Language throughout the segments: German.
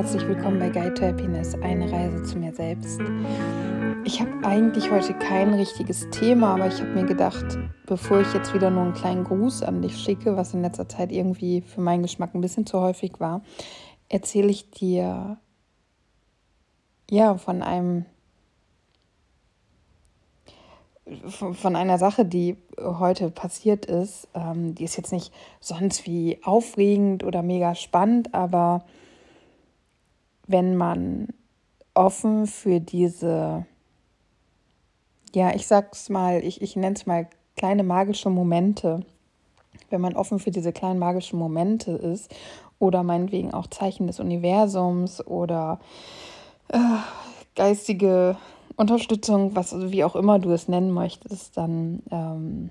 herzlich willkommen bei Guide to Happiness, eine Reise zu mir selbst. Ich habe eigentlich heute kein richtiges Thema, aber ich habe mir gedacht, bevor ich jetzt wieder nur einen kleinen Gruß an dich schicke, was in letzter Zeit irgendwie für meinen Geschmack ein bisschen zu häufig war, erzähle ich dir ja von einem von einer Sache, die heute passiert ist. Ähm, die ist jetzt nicht sonst wie aufregend oder mega spannend, aber wenn man offen für diese, ja, ich sag's mal, ich, ich nenne es mal kleine magische Momente, wenn man offen für diese kleinen magischen Momente ist oder meinetwegen auch Zeichen des Universums oder äh, geistige Unterstützung, was wie auch immer du es nennen möchtest, dann ähm,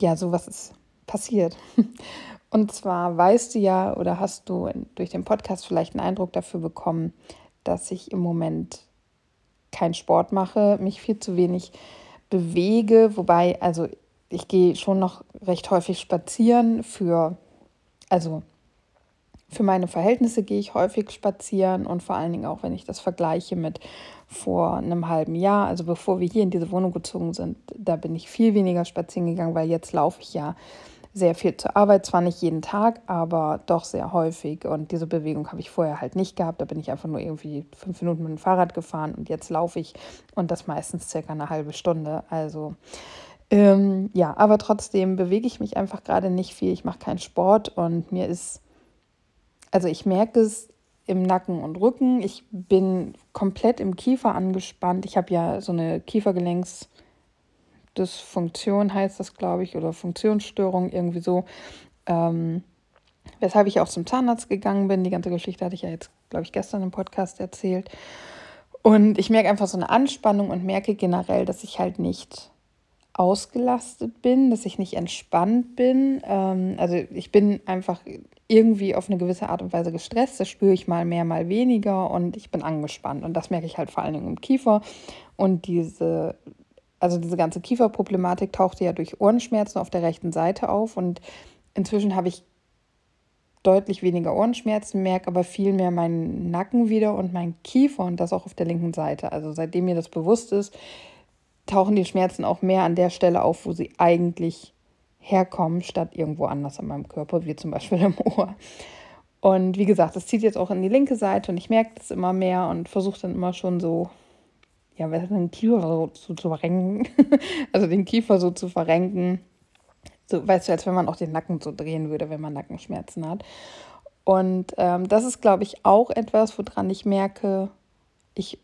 ja, sowas ist passiert. Und zwar weißt du ja oder hast du durch den Podcast vielleicht einen Eindruck dafür bekommen, dass ich im Moment keinen Sport mache, mich viel zu wenig bewege, wobei, also ich gehe schon noch recht häufig spazieren für, also für meine Verhältnisse gehe ich häufig spazieren und vor allen Dingen auch, wenn ich das vergleiche mit vor einem halben Jahr, also bevor wir hier in diese Wohnung gezogen sind, da bin ich viel weniger spazieren gegangen, weil jetzt laufe ich ja sehr viel zur Arbeit, zwar nicht jeden Tag, aber doch sehr häufig. Und diese Bewegung habe ich vorher halt nicht gehabt. Da bin ich einfach nur irgendwie fünf Minuten mit dem Fahrrad gefahren und jetzt laufe ich und das meistens circa eine halbe Stunde. Also ähm, ja, aber trotzdem bewege ich mich einfach gerade nicht viel. Ich mache keinen Sport und mir ist, also ich merke es im Nacken und Rücken. Ich bin komplett im Kiefer angespannt. Ich habe ja so eine Kiefergelenks- Dysfunktion heißt das, glaube ich, oder Funktionsstörung, irgendwie so. Ähm, weshalb ich auch zum Zahnarzt gegangen bin. Die ganze Geschichte hatte ich ja jetzt, glaube ich, gestern im Podcast erzählt. Und ich merke einfach so eine Anspannung und merke generell, dass ich halt nicht ausgelastet bin, dass ich nicht entspannt bin. Ähm, also ich bin einfach irgendwie auf eine gewisse Art und Weise gestresst. Das spüre ich mal mehr, mal weniger und ich bin angespannt. Und das merke ich halt vor allen Dingen im Kiefer. Und diese also diese ganze Kieferproblematik tauchte ja durch Ohrenschmerzen auf der rechten Seite auf und inzwischen habe ich deutlich weniger Ohrenschmerzen, merke aber viel mehr meinen Nacken wieder und meinen Kiefer und das auch auf der linken Seite. Also seitdem mir das bewusst ist, tauchen die Schmerzen auch mehr an der Stelle auf, wo sie eigentlich herkommen, statt irgendwo anders an meinem Körper, wie zum Beispiel im Ohr. Und wie gesagt, das zieht jetzt auch in die linke Seite und ich merke das immer mehr und versuche dann immer schon so ja, den Kiefer so zu, zu verrenken, also den Kiefer so zu verrenken, so, weißt du, als wenn man auch den Nacken so drehen würde, wenn man Nackenschmerzen hat. Und ähm, das ist, glaube ich, auch etwas, woran ich merke, ich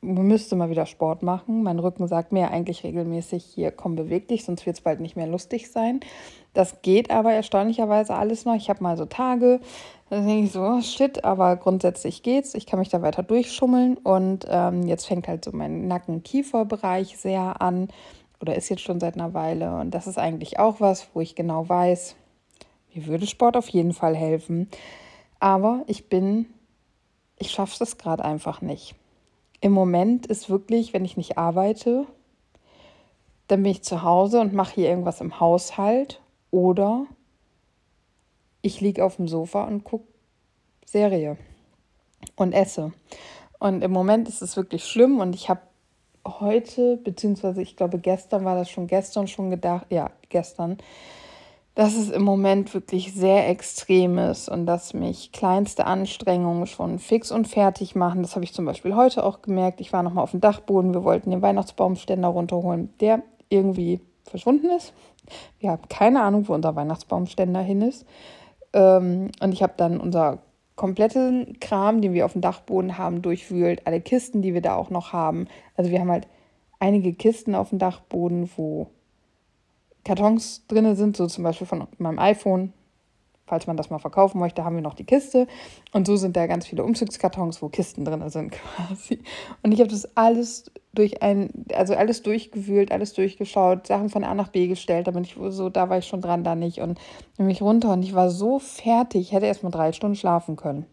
müsste mal wieder Sport machen. Mein Rücken sagt mir eigentlich regelmäßig, hier komm, beweg dich, sonst wird es bald nicht mehr lustig sein. Das geht aber erstaunlicherweise alles noch. Ich habe mal so Tage, da denke ich so, oh, shit, aber grundsätzlich geht's. Ich kann mich da weiter durchschummeln. Und ähm, jetzt fängt halt so mein Nacken-Kiefer-Bereich sehr an. Oder ist jetzt schon seit einer Weile. Und das ist eigentlich auch was, wo ich genau weiß, mir würde Sport auf jeden Fall helfen. Aber ich bin, ich schaffe es gerade einfach nicht. Im Moment ist wirklich, wenn ich nicht arbeite, dann bin ich zu Hause und mache hier irgendwas im Haushalt oder ich liege auf dem Sofa und gucke Serie und esse. Und im Moment ist es wirklich schlimm und ich habe heute, beziehungsweise ich glaube gestern war das schon gestern schon gedacht, ja, gestern, dass es im Moment wirklich sehr extrem ist und dass mich kleinste Anstrengungen schon fix und fertig machen. Das habe ich zum Beispiel heute auch gemerkt. Ich war nochmal auf dem Dachboden, wir wollten den Weihnachtsbaumständer runterholen, der irgendwie verschwunden ist. Wir haben keine Ahnung, wo unser Weihnachtsbaumständer hin ist. Ähm, und ich habe dann unser kompletten Kram, den wir auf dem Dachboden haben, durchwühlt. Alle Kisten, die wir da auch noch haben. Also wir haben halt einige Kisten auf dem Dachboden, wo Kartons drin sind, so zum Beispiel von meinem iPhone. Falls man das mal verkaufen möchte, haben wir noch die Kiste. Und so sind da ganz viele Umzugskartons, wo Kisten drin sind quasi. Und ich habe das alles durch ein, also alles durchgewühlt, alles durchgeschaut, Sachen von A nach B gestellt. Da bin ich so, da war ich schon dran, da nicht. Und nehme mich runter und ich war so fertig, ich hätte erst mal drei Stunden schlafen können.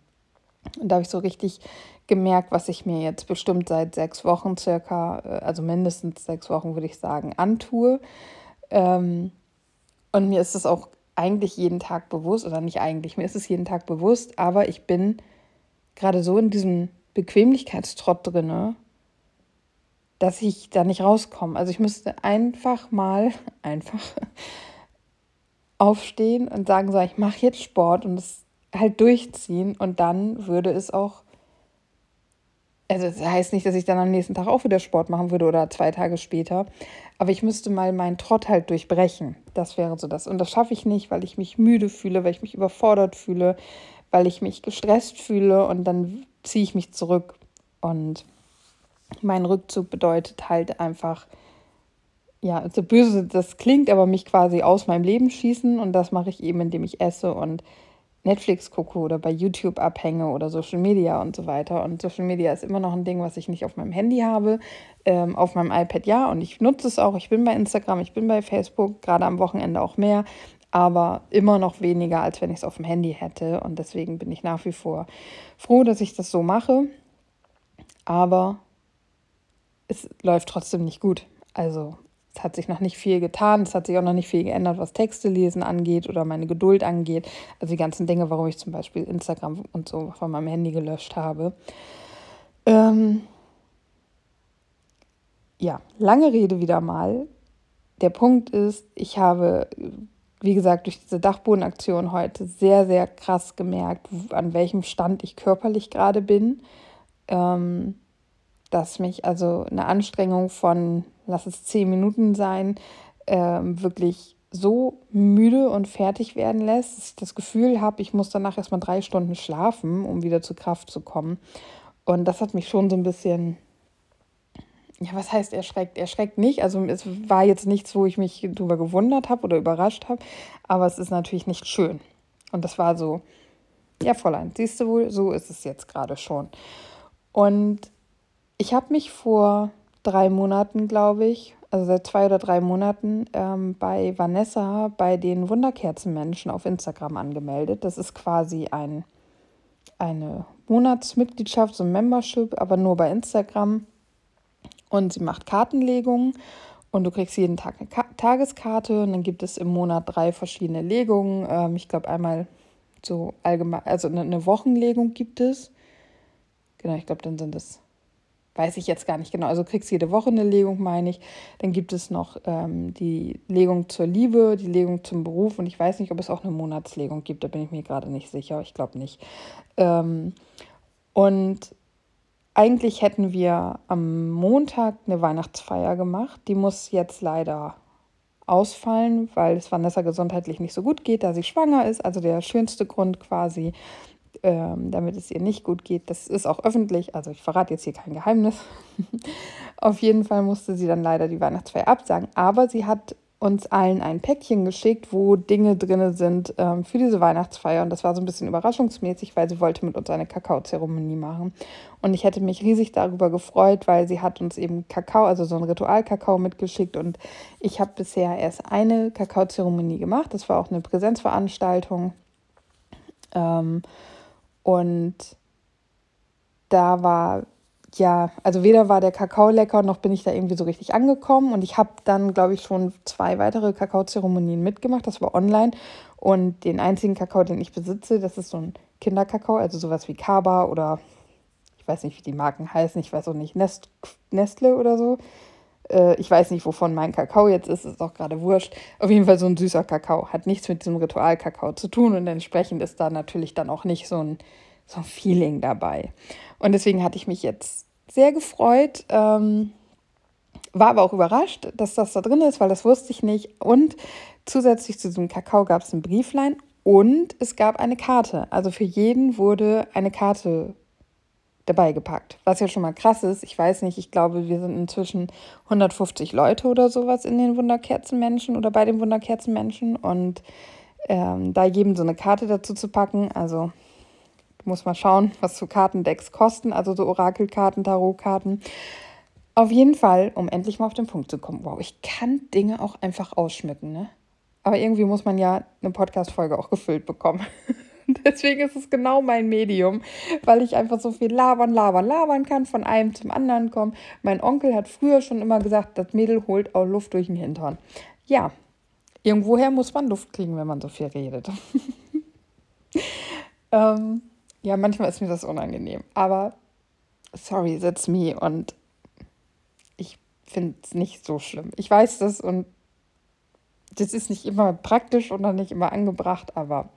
Und da habe ich so richtig gemerkt, was ich mir jetzt bestimmt seit sechs Wochen circa, äh, also mindestens sechs Wochen würde ich sagen, antue. Ähm, und mir ist es auch eigentlich jeden Tag bewusst, oder nicht eigentlich, mir ist es jeden Tag bewusst, aber ich bin gerade so in diesem Bequemlichkeitstrott drinne, dass ich da nicht rauskomme. Also ich müsste einfach mal einfach aufstehen und sagen, so, ich mache jetzt Sport und es halt durchziehen und dann würde es auch also das heißt nicht, dass ich dann am nächsten Tag auch wieder Sport machen würde oder zwei Tage später, aber ich müsste mal meinen Trott halt durchbrechen. Das wäre so das. Und das schaffe ich nicht, weil ich mich müde fühle, weil ich mich überfordert fühle, weil ich mich gestresst fühle und dann ziehe ich mich zurück. Und mein Rückzug bedeutet halt einfach, ja, so böse das klingt, aber mich quasi aus meinem Leben schießen und das mache ich eben, indem ich esse und Netflix gucke oder bei YouTube abhänge oder Social Media und so weiter. Und Social Media ist immer noch ein Ding, was ich nicht auf meinem Handy habe. Ähm, auf meinem iPad ja und ich nutze es auch. Ich bin bei Instagram, ich bin bei Facebook, gerade am Wochenende auch mehr, aber immer noch weniger, als wenn ich es auf dem Handy hätte. Und deswegen bin ich nach wie vor froh, dass ich das so mache. Aber es läuft trotzdem nicht gut. Also es hat sich noch nicht viel getan, es hat sich auch noch nicht viel geändert, was Texte lesen angeht oder meine Geduld angeht. Also die ganzen Dinge, warum ich zum Beispiel Instagram und so von meinem Handy gelöscht habe. Ähm ja, lange Rede wieder mal. Der Punkt ist, ich habe, wie gesagt, durch diese Dachbodenaktion heute sehr, sehr krass gemerkt, an welchem Stand ich körperlich gerade bin. Ähm dass mich also eine Anstrengung von, lass es zehn Minuten sein, äh, wirklich so müde und fertig werden lässt, dass ich das Gefühl habe, ich muss danach erstmal drei Stunden schlafen, um wieder zur Kraft zu kommen. Und das hat mich schon so ein bisschen, ja, was heißt erschreckt? Erschreckt nicht. Also es war jetzt nichts, wo ich mich darüber gewundert habe oder überrascht habe, aber es ist natürlich nicht schön. Und das war so, ja, Fräulein, siehst du wohl, so ist es jetzt gerade schon. Und ich habe mich vor drei Monaten, glaube ich, also seit zwei oder drei Monaten, ähm, bei Vanessa bei den Wunderkerzenmenschen auf Instagram angemeldet. Das ist quasi ein, eine Monatsmitgliedschaft, so ein Membership, aber nur bei Instagram. Und sie macht Kartenlegungen und du kriegst jeden Tag eine Ka Tageskarte und dann gibt es im Monat drei verschiedene Legungen. Ähm, ich glaube einmal so allgemein, also eine, eine Wochenlegung gibt es. Genau, ich glaube, dann sind es weiß ich jetzt gar nicht genau. Also kriegst jede Woche eine Legung, meine ich. Dann gibt es noch ähm, die Legung zur Liebe, die Legung zum Beruf und ich weiß nicht, ob es auch eine Monatslegung gibt. Da bin ich mir gerade nicht sicher. Ich glaube nicht. Ähm, und eigentlich hätten wir am Montag eine Weihnachtsfeier gemacht. Die muss jetzt leider ausfallen, weil es Vanessa gesundheitlich nicht so gut geht, da sie schwanger ist. Also der schönste Grund quasi ähm, damit es ihr nicht gut geht. Das ist auch öffentlich, also ich verrate jetzt hier kein Geheimnis. Auf jeden Fall musste sie dann leider die Weihnachtsfeier absagen, aber sie hat uns allen ein Päckchen geschickt, wo Dinge drin sind ähm, für diese Weihnachtsfeier. Und das war so ein bisschen überraschungsmäßig, weil sie wollte mit uns eine Kakaozeremonie machen. Und ich hätte mich riesig darüber gefreut, weil sie hat uns eben Kakao, also so ein Ritualkakao mitgeschickt. Und ich habe bisher erst eine Kakaozeremonie gemacht. Das war auch eine Präsenzveranstaltung. Ähm, und da war, ja, also weder war der Kakao lecker, noch bin ich da irgendwie so richtig angekommen. Und ich habe dann, glaube ich, schon zwei weitere Kakaozeremonien mitgemacht. Das war online. Und den einzigen Kakao, den ich besitze, das ist so ein Kinderkakao, also sowas wie Kaba oder ich weiß nicht, wie die Marken heißen. Ich weiß auch nicht, Nest, Nestle oder so. Äh, ich weiß nicht, wovon mein Kakao jetzt ist, ist auch gerade wurscht. Auf jeden Fall so ein süßer Kakao. Hat nichts mit diesem Ritualkakao zu tun und entsprechend ist da natürlich dann auch nicht so ein, so ein Feeling dabei. Und deswegen hatte ich mich jetzt sehr gefreut. Ähm, war aber auch überrascht, dass das da drin ist, weil das wusste ich nicht. Und zusätzlich zu diesem Kakao gab es ein Brieflein und es gab eine Karte. Also für jeden wurde eine Karte dabei gepackt. Was ja schon mal krass ist. Ich weiß nicht, ich glaube, wir sind inzwischen 150 Leute oder sowas in den Wunderkerzenmenschen oder bei den Wunderkerzenmenschen. Und ähm, da jedem so eine Karte dazu zu packen, also muss man schauen, was so Kartendecks kosten, also so Orakelkarten, Tarotkarten. Auf jeden Fall, um endlich mal auf den Punkt zu kommen. Wow, ich kann Dinge auch einfach ausschmücken, ne? Aber irgendwie muss man ja eine Podcast-Folge auch gefüllt bekommen. Deswegen ist es genau mein Medium, weil ich einfach so viel labern, labern, labern kann, von einem zum anderen kommen. Mein Onkel hat früher schon immer gesagt, das Mädel holt auch Luft durch den Hintern. Ja, irgendwoher muss man Luft kriegen, wenn man so viel redet. ähm, ja, manchmal ist mir das unangenehm. Aber sorry, that's me. Und ich finde es nicht so schlimm. Ich weiß das und das ist nicht immer praktisch oder nicht immer angebracht, aber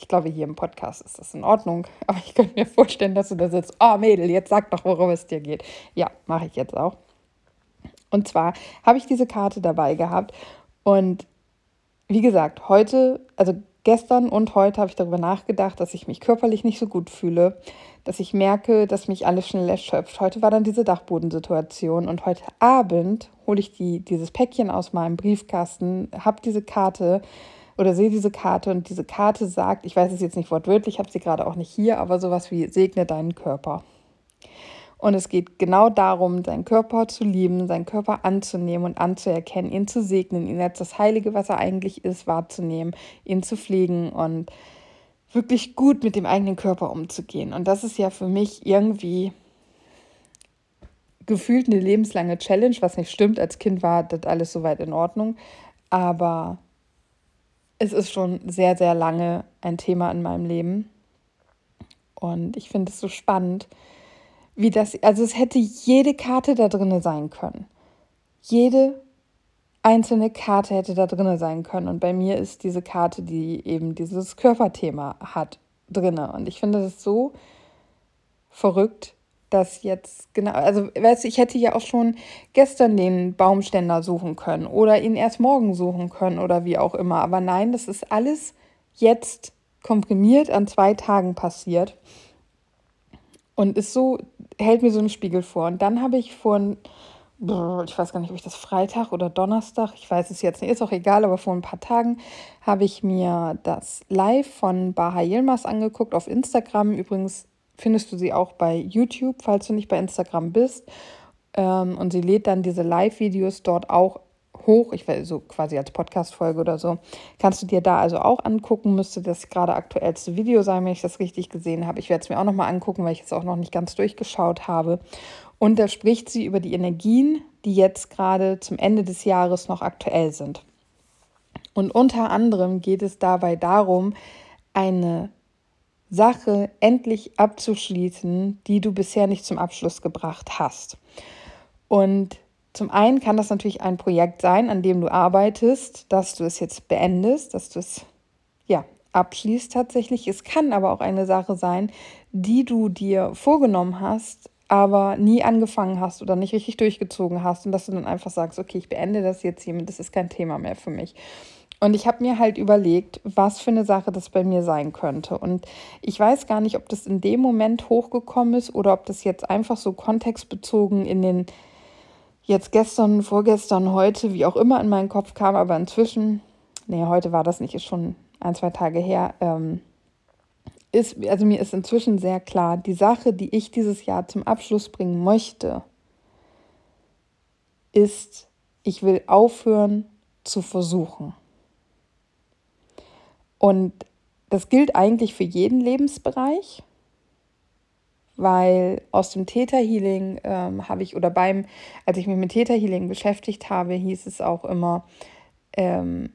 ich glaube, hier im Podcast ist das in Ordnung. Aber ich könnte mir vorstellen, dass du da sitzt. Oh, Mädel, jetzt sag doch, worum es dir geht. Ja, mache ich jetzt auch. Und zwar habe ich diese Karte dabei gehabt. Und wie gesagt, heute, also gestern und heute habe ich darüber nachgedacht, dass ich mich körperlich nicht so gut fühle, dass ich merke, dass mich alles schnell erschöpft. Heute war dann diese Dachbodensituation und heute Abend hole ich die, dieses Päckchen aus meinem Briefkasten, habe diese Karte oder sehe diese Karte und diese Karte sagt, ich weiß es jetzt nicht wortwörtlich, ich habe sie gerade auch nicht hier, aber sowas wie segne deinen Körper. Und es geht genau darum, seinen Körper zu lieben, seinen Körper anzunehmen und anzuerkennen, ihn zu segnen, ihn als das Heilige, was er eigentlich ist, wahrzunehmen, ihn zu pflegen und wirklich gut mit dem eigenen Körper umzugehen. Und das ist ja für mich irgendwie gefühlt eine lebenslange Challenge, was nicht stimmt. Als Kind war das alles soweit in Ordnung. Aber es ist schon sehr, sehr lange ein Thema in meinem Leben. Und ich finde es so spannend, wie das, also es hätte jede Karte da drin sein können. Jede einzelne Karte hätte da drin sein können. Und bei mir ist diese Karte, die eben dieses Körperthema hat, drin. Und ich finde das so verrückt, dass jetzt genau, also weißt du, ich hätte ja auch schon gestern den Baumständer suchen können oder ihn erst morgen suchen können oder wie auch immer. Aber nein, das ist alles jetzt komprimiert an zwei Tagen passiert und ist so, hält mir so einen Spiegel vor. Und dann habe ich vor, ich weiß gar nicht, ob ich das Freitag oder Donnerstag, ich weiß es jetzt nicht, ist auch egal, aber vor ein paar Tagen habe ich mir das Live von Baha Yilmaz angeguckt auf Instagram. Übrigens findest du sie auch bei YouTube, falls du nicht bei Instagram bist. Ähm, und sie lädt dann diese Live-Videos dort auch hoch, ich weiß so quasi als Podcast-Folge oder so. Kannst du dir da also auch angucken, müsste das gerade aktuellste Video sein, wenn ich das richtig gesehen habe. Ich werde es mir auch nochmal angucken, weil ich es auch noch nicht ganz durchgeschaut habe. Und da spricht sie über die Energien, die jetzt gerade zum Ende des Jahres noch aktuell sind. Und unter anderem geht es dabei darum, eine Sache endlich abzuschließen, die du bisher nicht zum Abschluss gebracht hast. Und zum einen kann das natürlich ein Projekt sein, an dem du arbeitest, dass du es jetzt beendest, dass du es ja abschließt tatsächlich. Es kann aber auch eine Sache sein, die du dir vorgenommen hast, aber nie angefangen hast oder nicht richtig durchgezogen hast und dass du dann einfach sagst, okay, ich beende das jetzt hiermit, das ist kein Thema mehr für mich. Und ich habe mir halt überlegt, was für eine Sache das bei mir sein könnte. Und ich weiß gar nicht, ob das in dem Moment hochgekommen ist oder ob das jetzt einfach so kontextbezogen in den jetzt gestern, vorgestern, heute, wie auch immer in meinen Kopf kam. Aber inzwischen, nee, heute war das nicht, ist schon ein, zwei Tage her. Ähm, ist, also mir ist inzwischen sehr klar, die Sache, die ich dieses Jahr zum Abschluss bringen möchte, ist, ich will aufhören zu versuchen. Und das gilt eigentlich für jeden Lebensbereich, weil aus dem Täterhealing ähm, habe ich, oder beim, als ich mich mit Täterhealing beschäftigt habe, hieß es auch immer, ähm,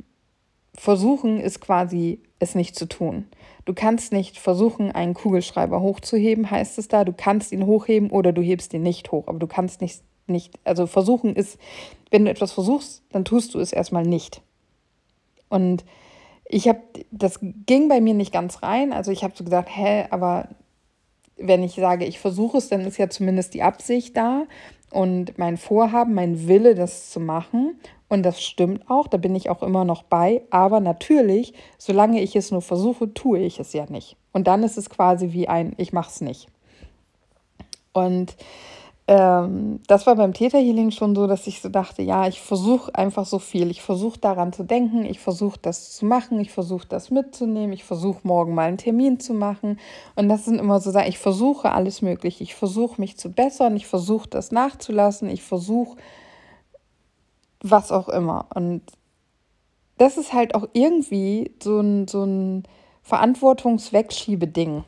versuchen ist quasi es nicht zu tun. Du kannst nicht versuchen, einen Kugelschreiber hochzuheben, heißt es da. Du kannst ihn hochheben oder du hebst ihn nicht hoch. Aber du kannst nicht, nicht also versuchen ist, wenn du etwas versuchst, dann tust du es erstmal nicht. Und ich habe, das ging bei mir nicht ganz rein. Also ich habe so gesagt, hä, aber wenn ich sage, ich versuche es, dann ist ja zumindest die Absicht da und mein Vorhaben, mein Wille, das zu machen. Und das stimmt auch, da bin ich auch immer noch bei. Aber natürlich, solange ich es nur versuche, tue ich es ja nicht. Und dann ist es quasi wie ein, ich mache es nicht. Und ähm, das war beim Täterhealing schon so, dass ich so dachte, ja, ich versuche einfach so viel. Ich versuche daran zu denken, ich versuche das zu machen, ich versuche das mitzunehmen, ich versuche morgen mal einen Termin zu machen. Und das sind immer so Sachen, ich versuche alles Mögliche. Ich versuche mich zu bessern, ich versuche das nachzulassen, ich versuche was auch immer. Und das ist halt auch irgendwie so ein, so ein Verantwortungswegschiebeding.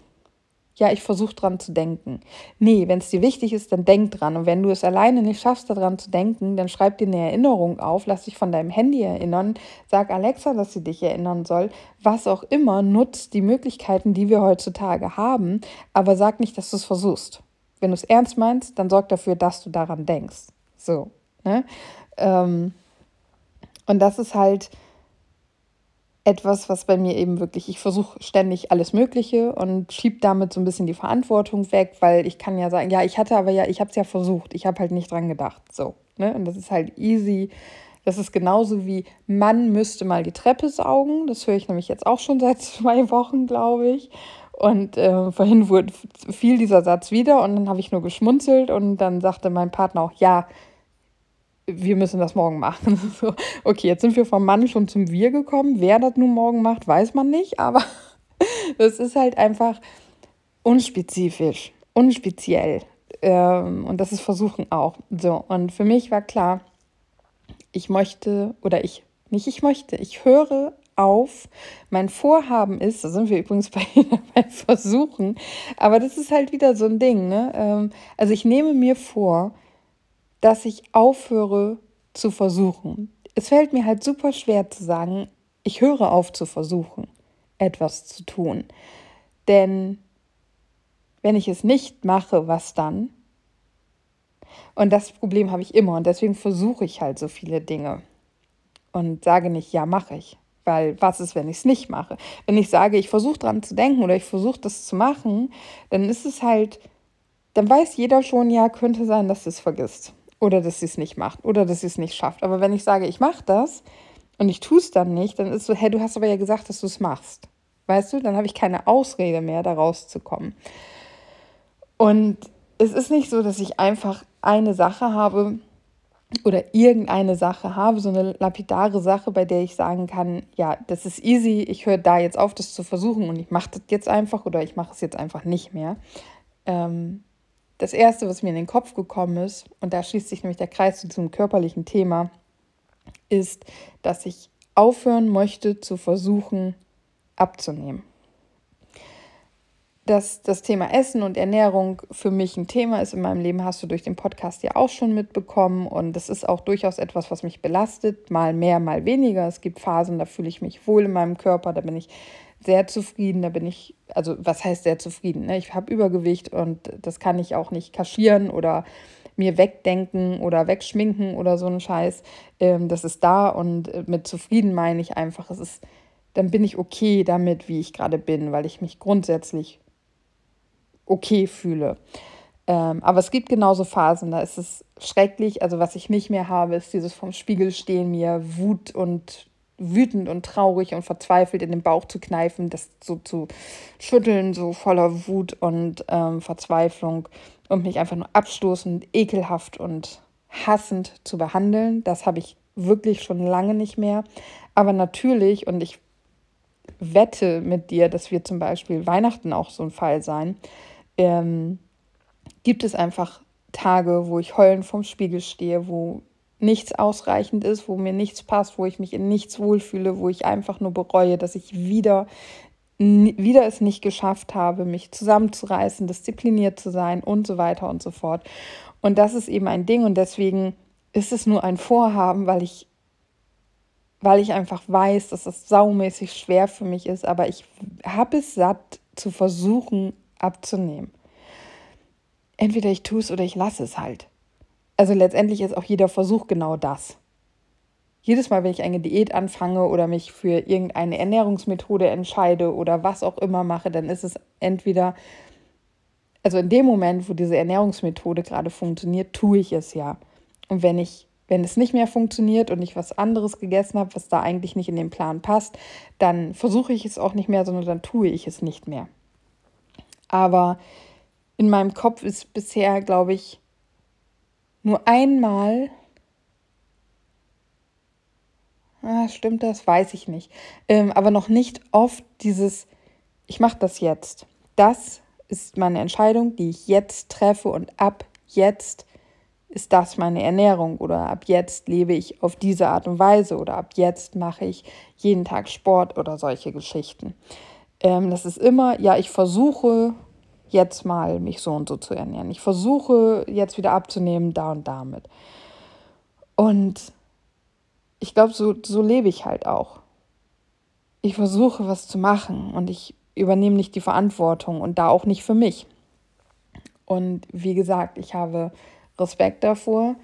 Ja, ich versuche dran zu denken. Nee, wenn es dir wichtig ist, dann denk dran. Und wenn du es alleine nicht schaffst, daran zu denken, dann schreib dir eine Erinnerung auf, lass dich von deinem Handy erinnern, sag Alexa, dass sie dich erinnern soll. Was auch immer, nutzt die Möglichkeiten, die wir heutzutage haben, aber sag nicht, dass du es versuchst. Wenn du es ernst meinst, dann sorg dafür, dass du daran denkst. So. Ne? Ähm, und das ist halt etwas, was bei mir eben wirklich, ich versuche ständig alles Mögliche und schiebe damit so ein bisschen die Verantwortung weg, weil ich kann ja sagen, ja, ich hatte aber ja, ich habe es ja versucht, ich habe halt nicht dran gedacht. So. Ne? Und das ist halt easy. Das ist genauso wie, man müsste mal die Treppe saugen. Das höre ich nämlich jetzt auch schon seit zwei Wochen, glaube ich. Und äh, vorhin wurde, fiel dieser Satz wieder und dann habe ich nur geschmunzelt und dann sagte mein Partner auch, ja, wir müssen das morgen machen. So, okay, jetzt sind wir vom Mann schon zum Wir gekommen. Wer das nun morgen macht, weiß man nicht, aber das ist halt einfach unspezifisch, unspeziell. Ähm, und das ist Versuchen auch. So, und für mich war klar, ich möchte, oder ich, nicht ich möchte, ich höre auf. Mein Vorhaben ist, da sind wir übrigens bei, bei Versuchen, aber das ist halt wieder so ein Ding. Ne? Ähm, also ich nehme mir vor, dass ich aufhöre zu versuchen. Es fällt mir halt super schwer zu sagen, ich höre auf zu versuchen, etwas zu tun. Denn wenn ich es nicht mache, was dann? Und das Problem habe ich immer und deswegen versuche ich halt so viele Dinge und sage nicht, ja, mache ich. Weil was ist, wenn ich es nicht mache? Wenn ich sage, ich versuche dran zu denken oder ich versuche das zu machen, dann ist es halt, dann weiß jeder schon, ja, könnte sein, dass du es vergisst. Oder dass sie es nicht macht oder dass sie es nicht schafft. Aber wenn ich sage, ich mache das und ich tue es dann nicht, dann ist so, hey, du hast aber ja gesagt, dass du es machst. Weißt du, dann habe ich keine Ausrede mehr, da rauszukommen. Und es ist nicht so, dass ich einfach eine Sache habe oder irgendeine Sache habe, so eine lapidare Sache, bei der ich sagen kann, ja, das ist easy, ich höre da jetzt auf, das zu versuchen und ich mache das jetzt einfach oder ich mache es jetzt einfach nicht mehr. Ähm, das Erste, was mir in den Kopf gekommen ist, und da schließt sich nämlich der Kreis zu diesem körperlichen Thema, ist, dass ich aufhören möchte zu versuchen abzunehmen. Dass das Thema Essen und Ernährung für mich ein Thema ist in meinem Leben, hast du durch den Podcast ja auch schon mitbekommen. Und das ist auch durchaus etwas, was mich belastet, mal mehr, mal weniger. Es gibt Phasen, da fühle ich mich wohl in meinem Körper, da bin ich sehr zufrieden. Da bin ich, also was heißt sehr zufrieden? Ne? Ich habe Übergewicht und das kann ich auch nicht kaschieren oder mir wegdenken oder wegschminken oder so ein Scheiß. Ähm, das ist da und mit zufrieden meine ich einfach, es ist, dann bin ich okay damit, wie ich gerade bin, weil ich mich grundsätzlich okay fühle. Ähm, aber es gibt genauso Phasen, da ist es schrecklich. Also was ich nicht mehr habe, ist dieses vom Spiegel stehen, mir Wut und wütend und traurig und verzweifelt in den Bauch zu kneifen, das so zu schütteln, so voller Wut und ähm, Verzweiflung und mich einfach nur abstoßend, ekelhaft und hassend zu behandeln. Das habe ich wirklich schon lange nicht mehr. Aber natürlich, und ich wette mit dir, dass wir zum Beispiel Weihnachten auch so ein Fall sein, ähm, gibt es einfach Tage, wo ich heulend vorm Spiegel stehe, wo nichts ausreichend ist, wo mir nichts passt, wo ich mich in nichts wohlfühle, wo ich einfach nur bereue, dass ich wieder wieder es nicht geschafft habe, mich zusammenzureißen, diszipliniert zu sein und so weiter und so fort. Und das ist eben ein Ding und deswegen ist es nur ein Vorhaben, weil ich weil ich einfach weiß, dass es saumäßig schwer für mich ist, aber ich habe es satt zu versuchen abzunehmen. Entweder ich tue es oder ich lasse es halt also letztendlich ist auch jeder Versuch genau das. Jedes Mal, wenn ich eine Diät anfange oder mich für irgendeine Ernährungsmethode entscheide oder was auch immer mache, dann ist es entweder, also in dem Moment, wo diese Ernährungsmethode gerade funktioniert, tue ich es ja. Und wenn ich, wenn es nicht mehr funktioniert und ich was anderes gegessen habe, was da eigentlich nicht in den Plan passt, dann versuche ich es auch nicht mehr, sondern dann tue ich es nicht mehr. Aber in meinem Kopf ist bisher, glaube ich, nur einmal. Ah, stimmt das? Weiß ich nicht. Ähm, aber noch nicht oft dieses, ich mache das jetzt. Das ist meine Entscheidung, die ich jetzt treffe und ab jetzt ist das meine Ernährung oder ab jetzt lebe ich auf diese Art und Weise oder ab jetzt mache ich jeden Tag Sport oder solche Geschichten. Ähm, das ist immer, ja, ich versuche jetzt mal mich so und so zu ernähren. Ich versuche jetzt wieder abzunehmen, da und damit. Und ich glaube, so, so lebe ich halt auch. Ich versuche was zu machen und ich übernehme nicht die Verantwortung und da auch nicht für mich. Und wie gesagt, ich habe Respekt davor,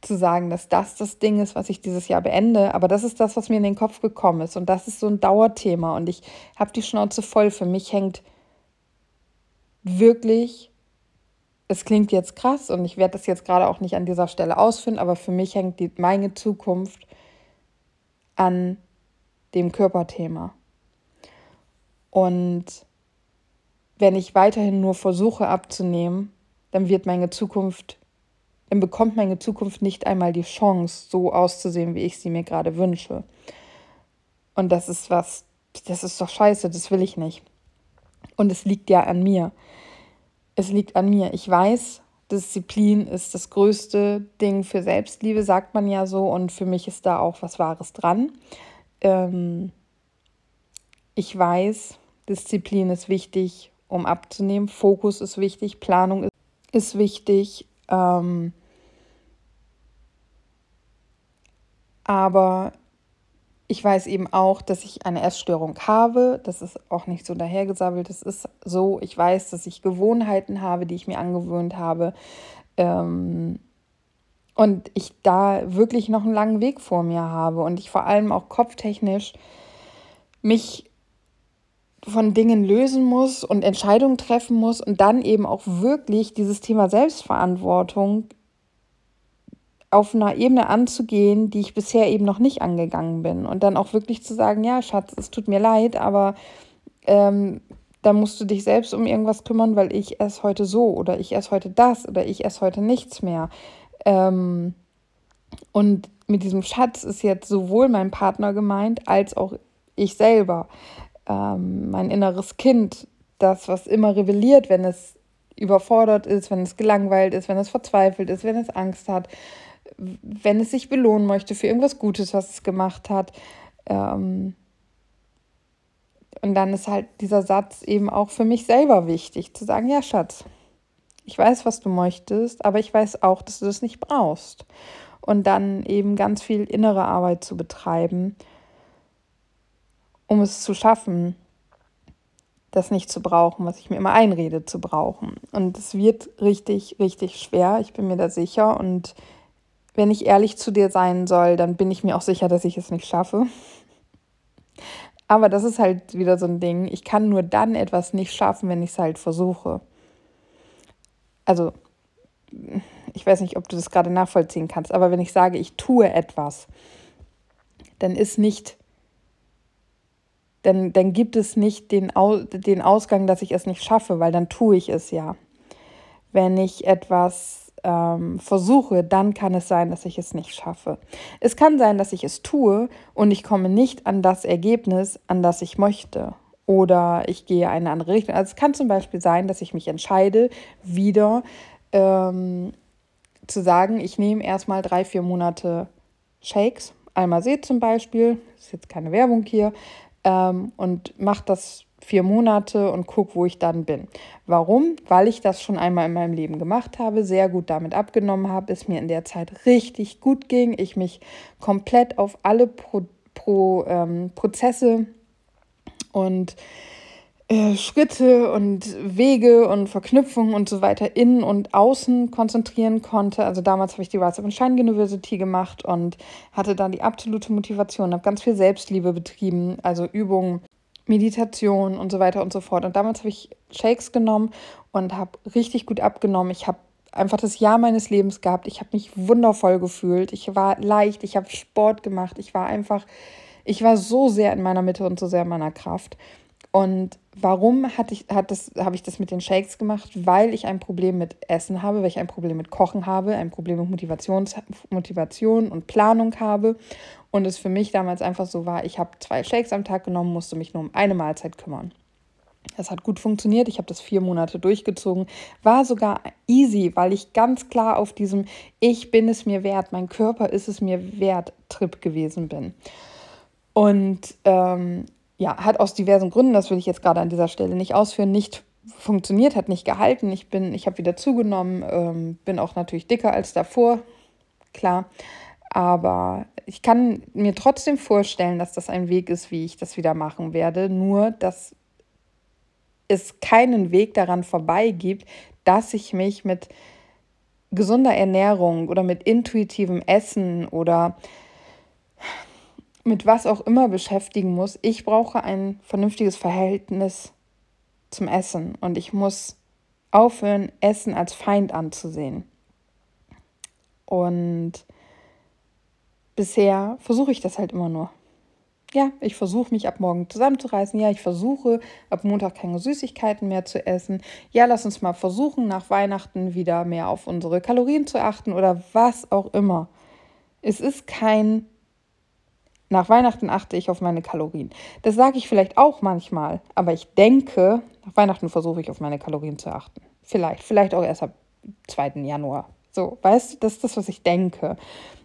zu sagen, dass das das Ding ist, was ich dieses Jahr beende. Aber das ist das, was mir in den Kopf gekommen ist. Und das ist so ein Dauerthema. Und ich habe die Schnauze voll. Für mich hängt wirklich, es klingt jetzt krass und ich werde das jetzt gerade auch nicht an dieser Stelle ausführen, aber für mich hängt die, meine Zukunft an dem Körperthema. Und wenn ich weiterhin nur versuche abzunehmen, dann wird meine Zukunft, dann bekommt meine Zukunft nicht einmal die Chance, so auszusehen, wie ich sie mir gerade wünsche. Und das ist was, das ist doch scheiße, das will ich nicht. Und es liegt ja an mir. Es liegt an mir. Ich weiß, Disziplin ist das größte Ding für Selbstliebe, sagt man ja so. Und für mich ist da auch was Wahres dran. Ähm, ich weiß, Disziplin ist wichtig, um abzunehmen. Fokus ist wichtig, Planung ist, wichtig. Ähm, aber ich weiß eben auch, dass ich eine Essstörung habe. Das ist auch nicht so dahergesabbelt. Das ist so. Ich weiß, dass ich Gewohnheiten habe, die ich mir angewöhnt habe. Ähm, und ich da wirklich noch einen langen Weg vor mir habe. Und ich vor allem auch kopftechnisch mich von Dingen lösen muss und Entscheidungen treffen muss und dann eben auch wirklich dieses Thema Selbstverantwortung auf einer Ebene anzugehen, die ich bisher eben noch nicht angegangen bin. Und dann auch wirklich zu sagen, ja, Schatz, es tut mir leid, aber ähm, da musst du dich selbst um irgendwas kümmern, weil ich esse heute so oder ich esse heute das oder ich esse heute nichts mehr. Ähm, und mit diesem Schatz ist jetzt sowohl mein Partner gemeint als auch ich selber ähm, mein inneres Kind, das, was immer rebelliert, wenn es überfordert ist, wenn es gelangweilt ist, wenn es verzweifelt ist, wenn es Angst hat, wenn es sich belohnen möchte für irgendwas Gutes, was es gemacht hat. Ähm und dann ist halt dieser Satz eben auch für mich selber wichtig, zu sagen, ja Schatz, ich weiß, was du möchtest, aber ich weiß auch, dass du das nicht brauchst. Und dann eben ganz viel innere Arbeit zu betreiben um es zu schaffen, das nicht zu brauchen, was ich mir immer einrede zu brauchen. Und es wird richtig, richtig schwer, ich bin mir da sicher. Und wenn ich ehrlich zu dir sein soll, dann bin ich mir auch sicher, dass ich es nicht schaffe. Aber das ist halt wieder so ein Ding. Ich kann nur dann etwas nicht schaffen, wenn ich es halt versuche. Also, ich weiß nicht, ob du das gerade nachvollziehen kannst, aber wenn ich sage, ich tue etwas, dann ist nicht dann, dann gibt es nicht den, den Ausgang, dass ich es nicht schaffe, weil dann tue ich es ja. Wenn ich etwas ähm, versuche, dann kann es sein, dass ich es nicht schaffe. Es kann sein, dass ich es tue und ich komme nicht an das Ergebnis, an das ich möchte. Oder ich gehe eine andere Richtung. Also es kann zum Beispiel sein, dass ich mich entscheide, wieder ähm, zu sagen, ich nehme erstmal drei, vier Monate Shakes. Almased zum Beispiel, ist jetzt keine Werbung hier, ähm, und mache das vier Monate und gucke, wo ich dann bin. Warum? Weil ich das schon einmal in meinem Leben gemacht habe, sehr gut damit abgenommen habe, es mir in der Zeit richtig gut ging, ich mich komplett auf alle Pro, Pro, ähm, Prozesse und äh, Schritte und Wege und Verknüpfungen und so weiter innen und außen konzentrieren konnte. Also damals habe ich die of Shine University gemacht und hatte dann die absolute Motivation, habe ganz viel Selbstliebe betrieben, also Übungen, Meditation und so weiter und so fort. Und damals habe ich Shakes genommen und habe richtig gut abgenommen. Ich habe einfach das Jahr meines Lebens gehabt. Ich habe mich wundervoll gefühlt. Ich war leicht, ich habe Sport gemacht. Ich war einfach, ich war so sehr in meiner Mitte und so sehr in meiner Kraft. Und warum hatte ich, hat das, habe ich das mit den Shakes gemacht? Weil ich ein Problem mit Essen habe, weil ich ein Problem mit Kochen habe, ein Problem mit Motivations, Motivation und Planung habe. Und es für mich damals einfach so war, ich habe zwei Shakes am Tag genommen, musste mich nur um eine Mahlzeit kümmern. Das hat gut funktioniert. Ich habe das vier Monate durchgezogen. War sogar easy, weil ich ganz klar auf diesem Ich bin es mir wert, mein Körper ist es mir wert Trip gewesen bin. Und ähm, ja, hat aus diversen Gründen, das will ich jetzt gerade an dieser Stelle nicht ausführen, nicht funktioniert, hat nicht gehalten. Ich bin, ich habe wieder zugenommen, ähm, bin auch natürlich dicker als davor, klar. Aber ich kann mir trotzdem vorstellen, dass das ein Weg ist, wie ich das wieder machen werde. Nur, dass es keinen Weg daran vorbei gibt, dass ich mich mit gesunder Ernährung oder mit intuitivem Essen oder mit was auch immer beschäftigen muss. Ich brauche ein vernünftiges Verhältnis zum Essen und ich muss aufhören, Essen als Feind anzusehen. Und bisher versuche ich das halt immer nur. Ja, ich versuche mich ab morgen zusammenzureißen. Ja, ich versuche ab Montag keine Süßigkeiten mehr zu essen. Ja, lass uns mal versuchen, nach Weihnachten wieder mehr auf unsere Kalorien zu achten oder was auch immer. Es ist kein nach Weihnachten achte ich auf meine Kalorien. Das sage ich vielleicht auch manchmal, aber ich denke, nach Weihnachten versuche ich auf meine Kalorien zu achten. Vielleicht, vielleicht auch erst ab 2. Januar. So, weißt du, das ist das, was ich denke.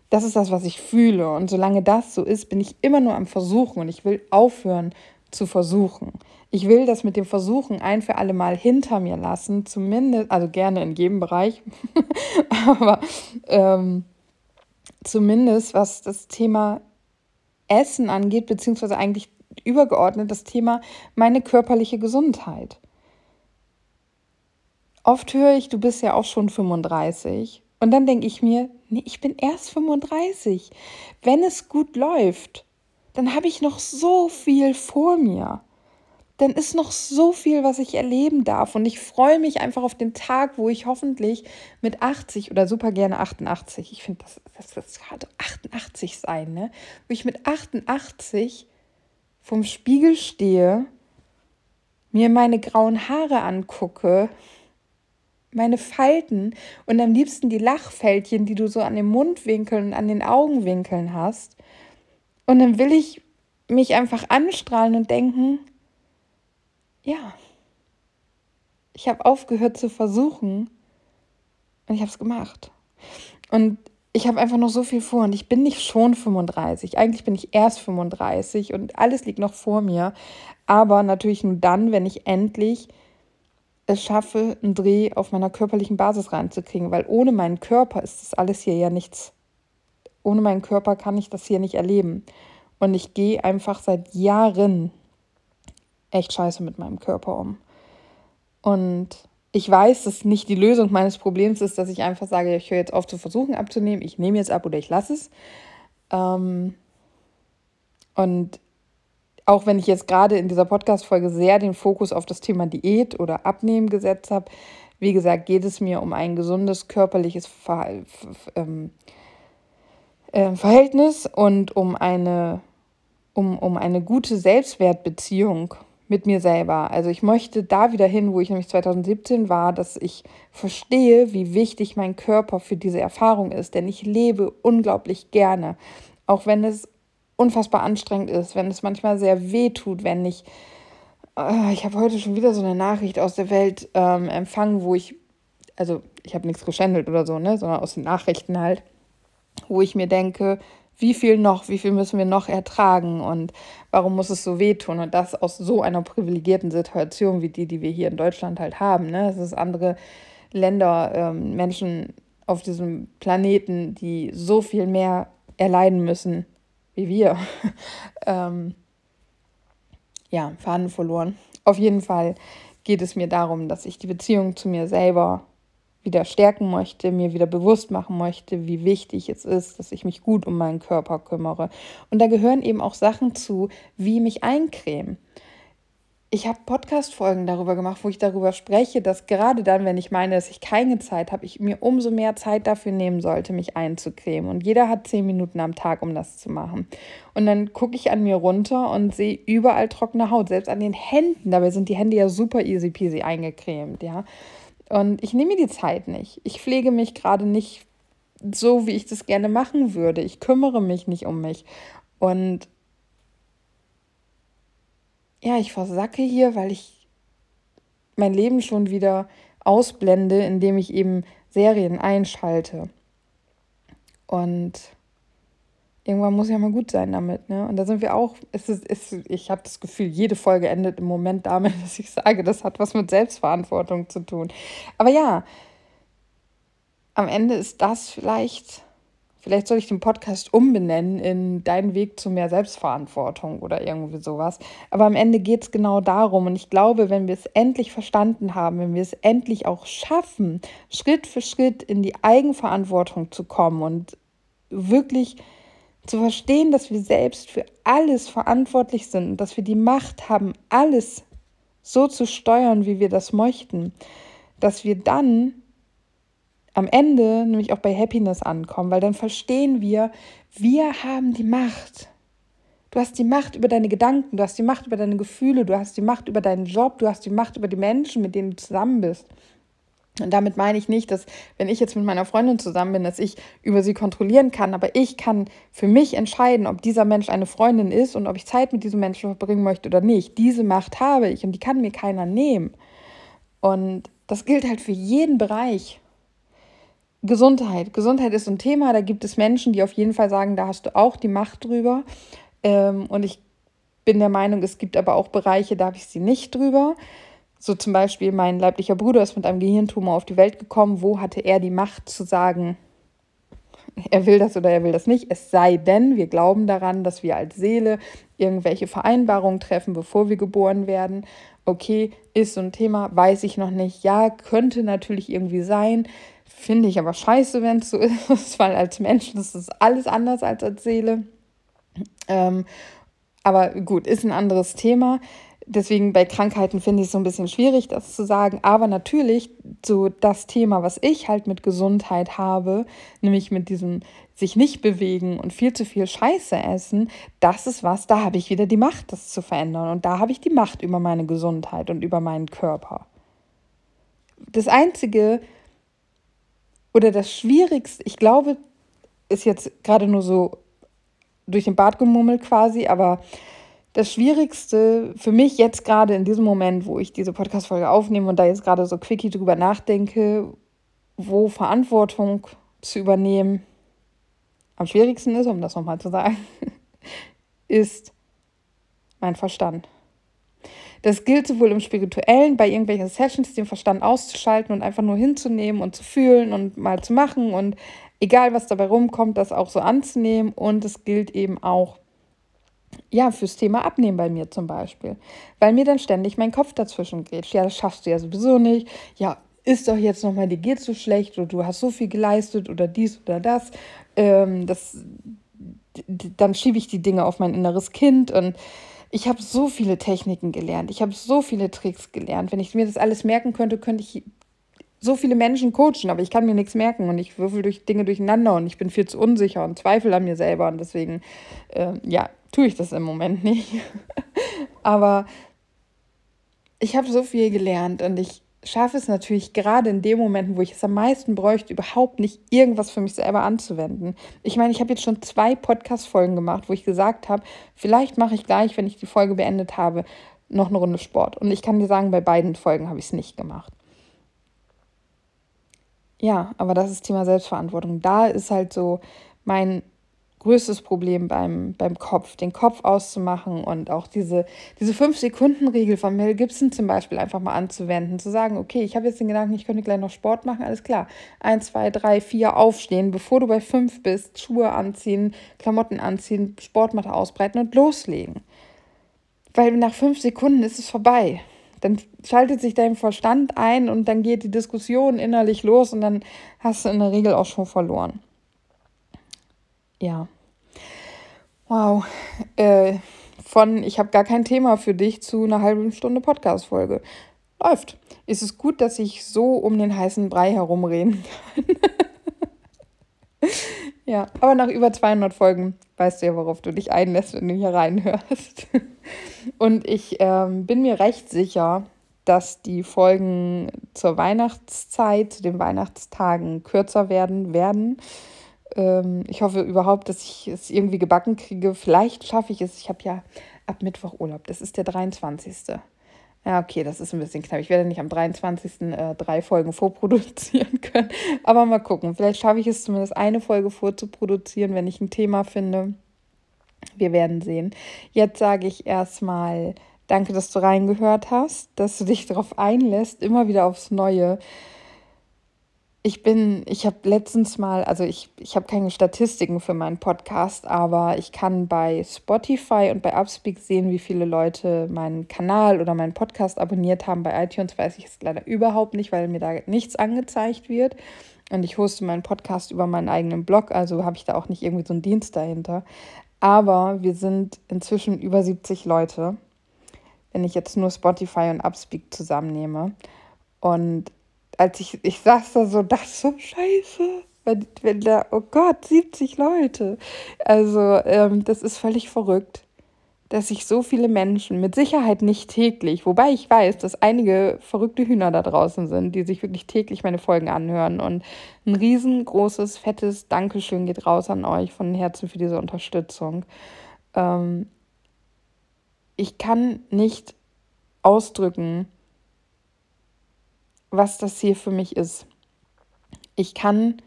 Das ist das, was ich fühle. Und solange das so ist, bin ich immer nur am Versuchen und ich will aufhören zu versuchen. Ich will das mit dem Versuchen ein für alle Mal hinter mir lassen, zumindest, also gerne in jedem Bereich, aber ähm, zumindest was das Thema Essen angeht, beziehungsweise eigentlich übergeordnet das Thema meine körperliche Gesundheit. Oft höre ich, du bist ja auch schon 35. Und dann denke ich mir, nee, ich bin erst 35. Wenn es gut läuft, dann habe ich noch so viel vor mir dann ist noch so viel, was ich erleben darf. Und ich freue mich einfach auf den Tag, wo ich hoffentlich mit 80 oder super gerne 88, ich finde, das, das, das gerade 88 sein, ne? Wo ich mit 88 vom Spiegel stehe, mir meine grauen Haare angucke, meine Falten und am liebsten die Lachfältchen, die du so an den Mundwinkeln und an den Augenwinkeln hast. Und dann will ich mich einfach anstrahlen und denken, ja, ich habe aufgehört zu versuchen und ich habe es gemacht. Und ich habe einfach noch so viel vor und ich bin nicht schon 35. Eigentlich bin ich erst 35 und alles liegt noch vor mir. Aber natürlich nur dann, wenn ich endlich es schaffe, einen Dreh auf meiner körperlichen Basis reinzukriegen. Weil ohne meinen Körper ist das alles hier ja nichts. Ohne meinen Körper kann ich das hier nicht erleben. Und ich gehe einfach seit Jahren echt scheiße mit meinem Körper um. Und ich weiß, dass nicht die Lösung meines Problems ist, dass ich einfach sage, ich höre jetzt auf zu versuchen abzunehmen, ich nehme jetzt ab oder ich lasse es. Ähm und auch wenn ich jetzt gerade in dieser Podcast-Folge sehr den Fokus auf das Thema Diät oder Abnehmen gesetzt habe, wie gesagt, geht es mir um ein gesundes körperliches Ver ähm, äh, Verhältnis und um eine, um, um eine gute Selbstwertbeziehung mit mir selber. Also ich möchte da wieder hin, wo ich nämlich 2017 war, dass ich verstehe, wie wichtig mein Körper für diese Erfahrung ist. Denn ich lebe unglaublich gerne, auch wenn es unfassbar anstrengend ist, wenn es manchmal sehr weh tut, wenn ich... Äh, ich habe heute schon wieder so eine Nachricht aus der Welt ähm, empfangen, wo ich... Also ich habe nichts geschändelt oder so, ne, sondern aus den Nachrichten halt, wo ich mir denke, wie viel noch, wie viel müssen wir noch ertragen und warum muss es so wehtun und das aus so einer privilegierten Situation wie die, die wir hier in Deutschland halt haben. Ne? Es ist andere Länder, ähm, Menschen auf diesem Planeten, die so viel mehr erleiden müssen wie wir. ähm, ja, Faden verloren. Auf jeden Fall geht es mir darum, dass ich die Beziehung zu mir selber wieder stärken möchte, mir wieder bewusst machen möchte, wie wichtig es ist, dass ich mich gut um meinen Körper kümmere. Und da gehören eben auch Sachen zu, wie mich eincremen. Ich habe Podcast-Folgen darüber gemacht, wo ich darüber spreche, dass gerade dann, wenn ich meine, dass ich keine Zeit habe, ich mir umso mehr Zeit dafür nehmen sollte, mich einzucremen. Und jeder hat zehn Minuten am Tag, um das zu machen. Und dann gucke ich an mir runter und sehe überall trockene Haut, selbst an den Händen. Dabei sind die Hände ja super easy peasy eingecremt, ja. Und ich nehme mir die Zeit nicht. Ich pflege mich gerade nicht so, wie ich das gerne machen würde. Ich kümmere mich nicht um mich. Und ja, ich versacke hier, weil ich mein Leben schon wieder ausblende, indem ich eben Serien einschalte. Und irgendwann muss ja mal gut sein damit. Ne? Und da sind wir auch, es ist, es, ich habe das Gefühl, jede Folge endet im Moment damit, dass ich sage, das hat was mit Selbstverantwortung zu tun. Aber ja, am Ende ist das vielleicht, vielleicht soll ich den Podcast umbenennen in Dein Weg zu mehr Selbstverantwortung oder irgendwie sowas. Aber am Ende geht es genau darum. Und ich glaube, wenn wir es endlich verstanden haben, wenn wir es endlich auch schaffen, Schritt für Schritt in die Eigenverantwortung zu kommen und wirklich zu verstehen, dass wir selbst für alles verantwortlich sind dass wir die Macht haben, alles so zu steuern, wie wir das möchten, dass wir dann am Ende nämlich auch bei Happiness ankommen, weil dann verstehen wir, wir haben die Macht. Du hast die Macht über deine Gedanken, du hast die Macht über deine Gefühle, du hast die Macht über deinen Job, du hast die Macht über die Menschen, mit denen du zusammen bist. Und damit meine ich nicht, dass wenn ich jetzt mit meiner Freundin zusammen bin, dass ich über sie kontrollieren kann, aber ich kann für mich entscheiden, ob dieser Mensch eine Freundin ist und ob ich Zeit mit diesem Menschen verbringen möchte oder nicht. Diese Macht habe ich und die kann mir keiner nehmen. Und das gilt halt für jeden Bereich. Gesundheit. Gesundheit ist ein Thema, da gibt es Menschen, die auf jeden Fall sagen, da hast du auch die Macht drüber. Ähm, und ich bin der Meinung, es gibt aber auch Bereiche, da habe ich sie nicht drüber. So zum Beispiel, mein leiblicher Bruder ist mit einem Gehirntumor auf die Welt gekommen. Wo hatte er die Macht zu sagen, er will das oder er will das nicht? Es sei denn, wir glauben daran, dass wir als Seele irgendwelche Vereinbarungen treffen, bevor wir geboren werden. Okay, ist so ein Thema, weiß ich noch nicht. Ja, könnte natürlich irgendwie sein. Finde ich aber scheiße, wenn es so ist, weil als Mensch ist es alles anders als als Seele. Ähm, aber gut, ist ein anderes Thema. Deswegen bei Krankheiten finde ich es so ein bisschen schwierig, das zu sagen. Aber natürlich so das Thema, was ich halt mit Gesundheit habe, nämlich mit diesem sich nicht bewegen und viel zu viel Scheiße essen, das ist was, da habe ich wieder die Macht, das zu verändern. Und da habe ich die Macht über meine Gesundheit und über meinen Körper. Das Einzige oder das Schwierigste, ich glaube, ist jetzt gerade nur so durch den Bart gemummelt quasi, aber das Schwierigste für mich jetzt gerade in diesem Moment, wo ich diese Podcast-Folge aufnehme und da jetzt gerade so quickie drüber nachdenke, wo Verantwortung zu übernehmen am schwierigsten ist, um das nochmal zu sagen, ist mein Verstand. Das gilt sowohl im Spirituellen, bei irgendwelchen Sessions, den Verstand auszuschalten und einfach nur hinzunehmen und zu fühlen und mal zu machen und egal was dabei rumkommt, das auch so anzunehmen. Und es gilt eben auch ja, fürs Thema Abnehmen bei mir zum Beispiel. Weil mir dann ständig mein Kopf dazwischen geht. Ja, das schaffst du ja sowieso nicht. Ja, ist doch jetzt nochmal, dir geht so schlecht oder du hast so viel geleistet oder dies oder das. Ähm, das dann schiebe ich die Dinge auf mein inneres Kind und ich habe so viele Techniken gelernt. Ich habe so viele Tricks gelernt. Wenn ich mir das alles merken könnte, könnte ich so viele Menschen coachen, aber ich kann mir nichts merken und ich würfel durch Dinge durcheinander und ich bin viel zu unsicher und zweifle an mir selber und deswegen, äh, ja, tue ich das im Moment nicht. Aber ich habe so viel gelernt und ich schaffe es natürlich gerade in den Momenten, wo ich es am meisten bräuchte, überhaupt nicht irgendwas für mich selber anzuwenden. Ich meine, ich habe jetzt schon zwei Podcast-Folgen gemacht, wo ich gesagt habe, vielleicht mache ich gleich, wenn ich die Folge beendet habe, noch eine Runde Sport. Und ich kann dir sagen, bei beiden Folgen habe ich es nicht gemacht. Ja, aber das ist Thema Selbstverantwortung. Da ist halt so mein größtes Problem beim, beim Kopf, den Kopf auszumachen und auch diese, diese 5-Sekunden-Regel von Mel Gibson zum Beispiel einfach mal anzuwenden, zu sagen, okay, ich habe jetzt den Gedanken, ich könnte gleich noch Sport machen, alles klar. Eins, zwei, drei, vier aufstehen, bevor du bei fünf bist, Schuhe anziehen, Klamotten anziehen, Sportmatte ausbreiten und loslegen. Weil nach fünf Sekunden ist es vorbei. Dann schaltet sich dein Verstand ein und dann geht die Diskussion innerlich los und dann hast du in der Regel auch schon verloren ja. Wow. Äh, von ich habe gar kein Thema für dich zu einer halben Stunde Podcast-Folge. Läuft. Ist es gut, dass ich so um den heißen Brei herumreden kann? ja, aber nach über 200 Folgen weißt du ja, worauf du dich einlässt, wenn du hier reinhörst. Und ich ähm, bin mir recht sicher, dass die Folgen zur Weihnachtszeit, zu den Weihnachtstagen kürzer werden werden. Ähm, ich hoffe überhaupt, dass ich es irgendwie gebacken kriege. Vielleicht schaffe ich es. Ich habe ja ab Mittwoch Urlaub. Das ist der 23. Ja, okay, das ist ein bisschen knapp. Ich werde nicht am 23. Äh, drei Folgen vorproduzieren können. Aber mal gucken. Vielleicht schaffe ich es zumindest eine Folge vorzuproduzieren, wenn ich ein Thema finde. Wir werden sehen. Jetzt sage ich erstmal danke, dass du reingehört hast, dass du dich darauf einlässt, immer wieder aufs Neue ich bin, ich habe letztens mal, also ich, ich habe keine Statistiken für meinen Podcast, aber ich kann bei Spotify und bei Upspeak sehen, wie viele Leute meinen Kanal oder meinen Podcast abonniert haben. Bei iTunes weiß ich es leider überhaupt nicht, weil mir da nichts angezeigt wird. Und ich hoste meinen Podcast über meinen eigenen Blog, also habe ich da auch nicht irgendwie so einen Dienst dahinter. Aber wir sind inzwischen über 70 Leute, wenn ich jetzt nur Spotify und Upspeak zusammennehme. Und als ich, ich saß da so, das so scheiße. Wenn, wenn da, oh Gott, 70 Leute. Also, ähm, das ist völlig verrückt, dass sich so viele Menschen, mit Sicherheit nicht täglich, wobei ich weiß, dass einige verrückte Hühner da draußen sind, die sich wirklich täglich meine Folgen anhören. Und ein riesengroßes, fettes Dankeschön geht raus an euch von Herzen für diese Unterstützung. Ähm, ich kann nicht ausdrücken, was das hier für mich ist. Ich kann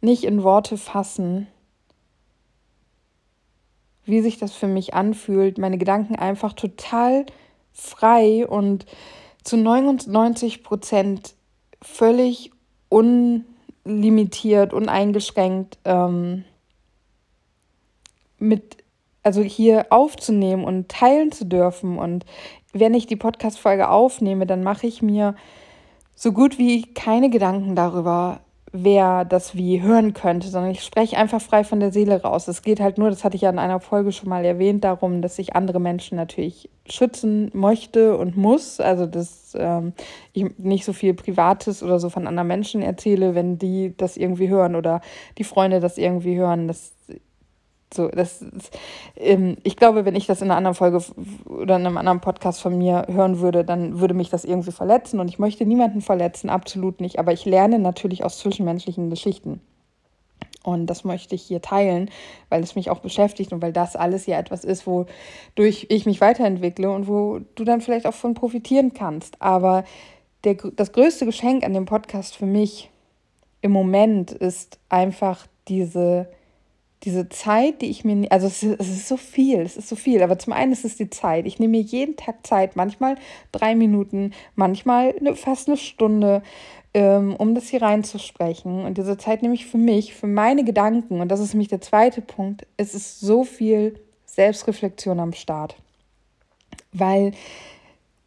nicht in Worte fassen, wie sich das für mich anfühlt, meine Gedanken einfach total frei und zu 99 Prozent völlig unlimitiert, uneingeschränkt ähm, mit, also hier aufzunehmen und teilen zu dürfen. Und wenn ich die Podcast-Folge aufnehme, dann mache ich mir so gut wie keine Gedanken darüber, wer das wie hören könnte, sondern ich spreche einfach frei von der Seele raus. Es geht halt nur, das hatte ich ja in einer Folge schon mal erwähnt, darum, dass ich andere Menschen natürlich schützen möchte und muss. Also, dass ähm, ich nicht so viel Privates oder so von anderen Menschen erzähle, wenn die das irgendwie hören oder die Freunde das irgendwie hören. Das so, das ist, ähm, ich glaube, wenn ich das in einer anderen Folge oder in einem anderen Podcast von mir hören würde, dann würde mich das irgendwie verletzen. Und ich möchte niemanden verletzen, absolut nicht. Aber ich lerne natürlich aus zwischenmenschlichen Geschichten. Und das möchte ich hier teilen, weil es mich auch beschäftigt und weil das alles ja etwas ist, wodurch ich mich weiterentwickle und wo du dann vielleicht auch von profitieren kannst. Aber der, das größte Geschenk an dem Podcast für mich im Moment ist einfach diese diese Zeit, die ich mir, also es ist, es ist, so viel, es ist so viel, aber zum einen ist es die Zeit. Ich nehme mir jeden Tag Zeit, manchmal drei Minuten, manchmal eine, fast eine Stunde, ähm, um das hier reinzusprechen. Und diese Zeit nehme ich für mich, für meine Gedanken. Und das ist nämlich der zweite Punkt. Es ist so viel Selbstreflexion am Start. Weil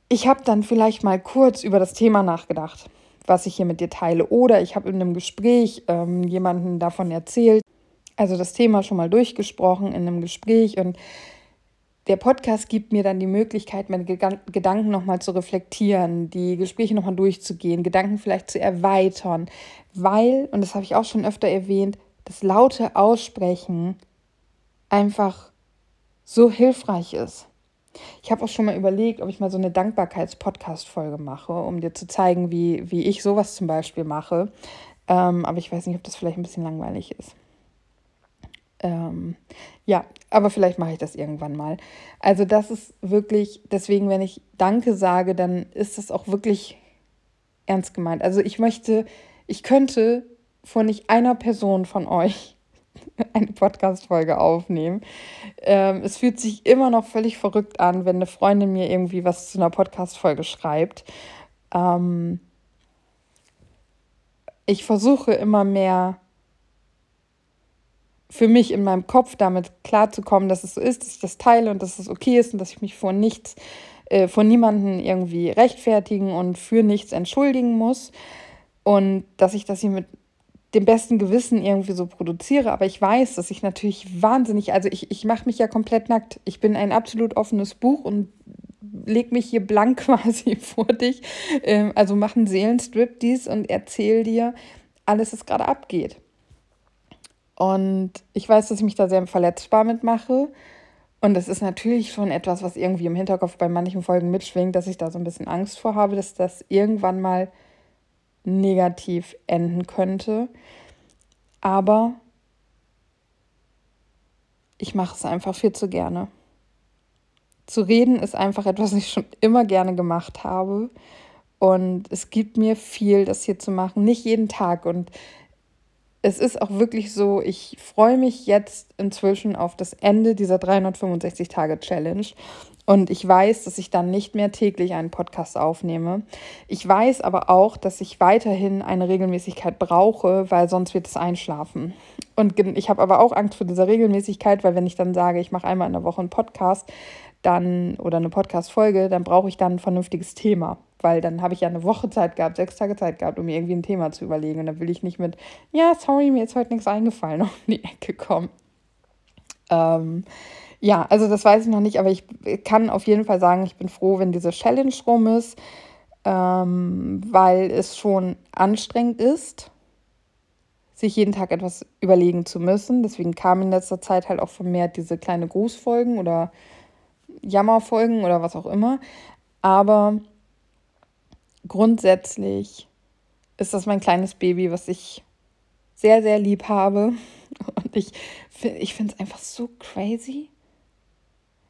ich habe dann vielleicht mal kurz über das Thema nachgedacht, was ich hier mit dir teile. Oder ich habe in einem Gespräch ähm, jemanden davon erzählt, also das Thema schon mal durchgesprochen in einem Gespräch und der Podcast gibt mir dann die Möglichkeit, meine Gedanken nochmal zu reflektieren, die Gespräche nochmal durchzugehen, Gedanken vielleicht zu erweitern, weil, und das habe ich auch schon öfter erwähnt, das laute Aussprechen einfach so hilfreich ist. Ich habe auch schon mal überlegt, ob ich mal so eine Dankbarkeits-Podcast-Folge mache, um dir zu zeigen, wie, wie ich sowas zum Beispiel mache. Ähm, aber ich weiß nicht, ob das vielleicht ein bisschen langweilig ist. Ähm, ja, aber vielleicht mache ich das irgendwann mal. Also das ist wirklich, deswegen, wenn ich Danke sage, dann ist das auch wirklich ernst gemeint. Also ich möchte, ich könnte vor nicht einer Person von euch eine Podcast-Folge aufnehmen. Ähm, es fühlt sich immer noch völlig verrückt an, wenn eine Freundin mir irgendwie was zu einer Podcast-Folge schreibt. Ähm, ich versuche immer mehr für mich in meinem Kopf damit klarzukommen, dass es so ist, dass ich das teile und dass es okay ist und dass ich mich vor nichts, äh, vor niemanden irgendwie rechtfertigen und für nichts entschuldigen muss. Und dass ich das hier mit dem besten Gewissen irgendwie so produziere. Aber ich weiß, dass ich natürlich wahnsinnig, also ich, ich mache mich ja komplett nackt. Ich bin ein absolut offenes Buch und leg mich hier blank quasi vor dich. Ähm, also mach einen Seelenstrip dies und erzähl dir alles, was gerade abgeht. Und ich weiß, dass ich mich da sehr verletzbar mitmache. Und das ist natürlich schon etwas, was irgendwie im Hinterkopf bei manchen Folgen mitschwingt, dass ich da so ein bisschen Angst vor habe, dass das irgendwann mal negativ enden könnte. Aber ich mache es einfach viel zu gerne. zu reden ist einfach etwas, was ich schon immer gerne gemacht habe. Und es gibt mir viel, das hier zu machen. Nicht jeden Tag. Und es ist auch wirklich so, ich freue mich jetzt inzwischen auf das Ende dieser 365-Tage-Challenge. Und ich weiß, dass ich dann nicht mehr täglich einen Podcast aufnehme. Ich weiß aber auch, dass ich weiterhin eine Regelmäßigkeit brauche, weil sonst wird es einschlafen. Und ich habe aber auch Angst vor dieser Regelmäßigkeit, weil wenn ich dann sage, ich mache einmal in der Woche einen Podcast, dann oder eine Podcast-Folge, dann brauche ich dann ein vernünftiges Thema. Weil dann habe ich ja eine Woche Zeit gehabt, sechs Tage Zeit gehabt, um mir irgendwie ein Thema zu überlegen. Und dann will ich nicht mit, ja, sorry, mir ist heute nichts eingefallen, um die Ecke kommen. Ähm, ja, also das weiß ich noch nicht, aber ich kann auf jeden Fall sagen, ich bin froh, wenn diese Challenge rum ist, ähm, weil es schon anstrengend ist, sich jeden Tag etwas überlegen zu müssen. Deswegen kamen in letzter Zeit halt auch vermehrt diese kleine Grußfolgen oder Jammerfolgen oder was auch immer. Aber grundsätzlich ist das mein kleines Baby, was ich sehr, sehr lieb habe. Und ich, ich finde es einfach so crazy,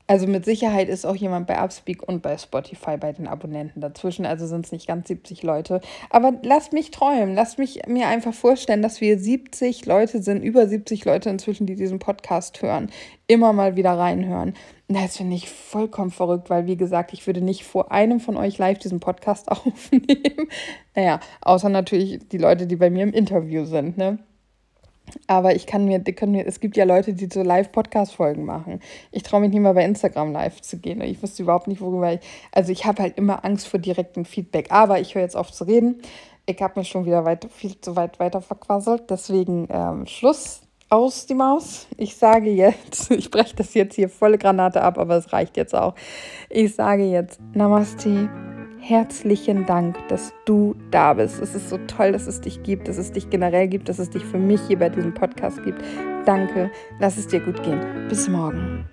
also mit Sicherheit ist auch jemand bei Upspeak und bei Spotify bei den Abonnenten dazwischen. Also sind es nicht ganz 70 Leute. Aber lasst mich träumen. Lasst mich mir einfach vorstellen, dass wir 70 Leute sind, über 70 Leute inzwischen, die diesen Podcast hören. Immer mal wieder reinhören. Das finde ich vollkommen verrückt, weil wie gesagt, ich würde nicht vor einem von euch live diesen Podcast aufnehmen. Naja, außer natürlich die Leute, die bei mir im Interview sind, ne? Aber ich kann mir, können mir, es gibt ja Leute, die so Live-Podcast-Folgen machen. Ich traue mich nicht mal bei Instagram live zu gehen. Ich wüsste überhaupt nicht, worüber ich. Also ich habe halt immer Angst vor direktem Feedback. Aber ich höre jetzt auf zu reden. Ich habe mich schon wieder weit, viel zu weit weiter verquasselt. Deswegen ähm, Schluss aus die Maus. Ich sage jetzt, ich breche das jetzt hier volle Granate ab, aber es reicht jetzt auch. Ich sage jetzt Namaste herzlichen Dank, dass du da bist. Es ist so toll, dass es dich gibt, dass es dich generell gibt, dass es dich für mich hier bei diesem Podcast gibt. Danke, lass es dir gut gehen. Bis morgen.